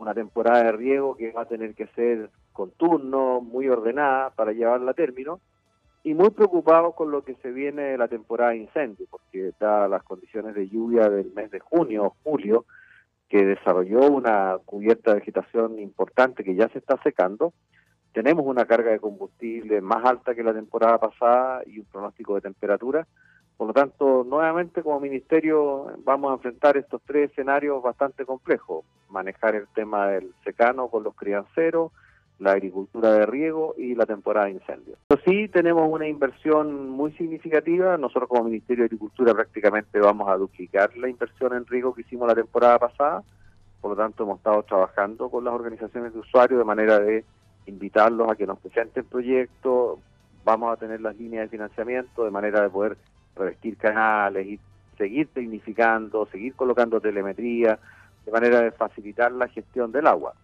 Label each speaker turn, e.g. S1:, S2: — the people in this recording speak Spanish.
S1: una temporada de riego que va a tener que ser con turno, muy ordenada para llevarla a término, y muy preocupados con lo que se viene de la temporada de incendio, porque dadas las condiciones de lluvia del mes de junio julio, que desarrolló una cubierta de vegetación importante que ya se está secando, tenemos una carga de combustible más alta que la temporada pasada y un pronóstico de temperatura. Por lo tanto, nuevamente como ministerio vamos a enfrentar estos tres escenarios bastante complejos. Manejar el tema del secano con los crianceros, la agricultura de riego y la temporada de incendios. Pero sí tenemos una inversión muy significativa. Nosotros como Ministerio de Agricultura prácticamente vamos a duplicar la inversión en riego que hicimos la temporada pasada. Por lo tanto, hemos estado trabajando con las organizaciones de usuarios de manera de invitarlos a que nos presenten proyectos. Vamos a tener las líneas de financiamiento de manera de poder revestir canales y seguir tecnificando, seguir colocando telemetría, de manera de facilitar la gestión del agua.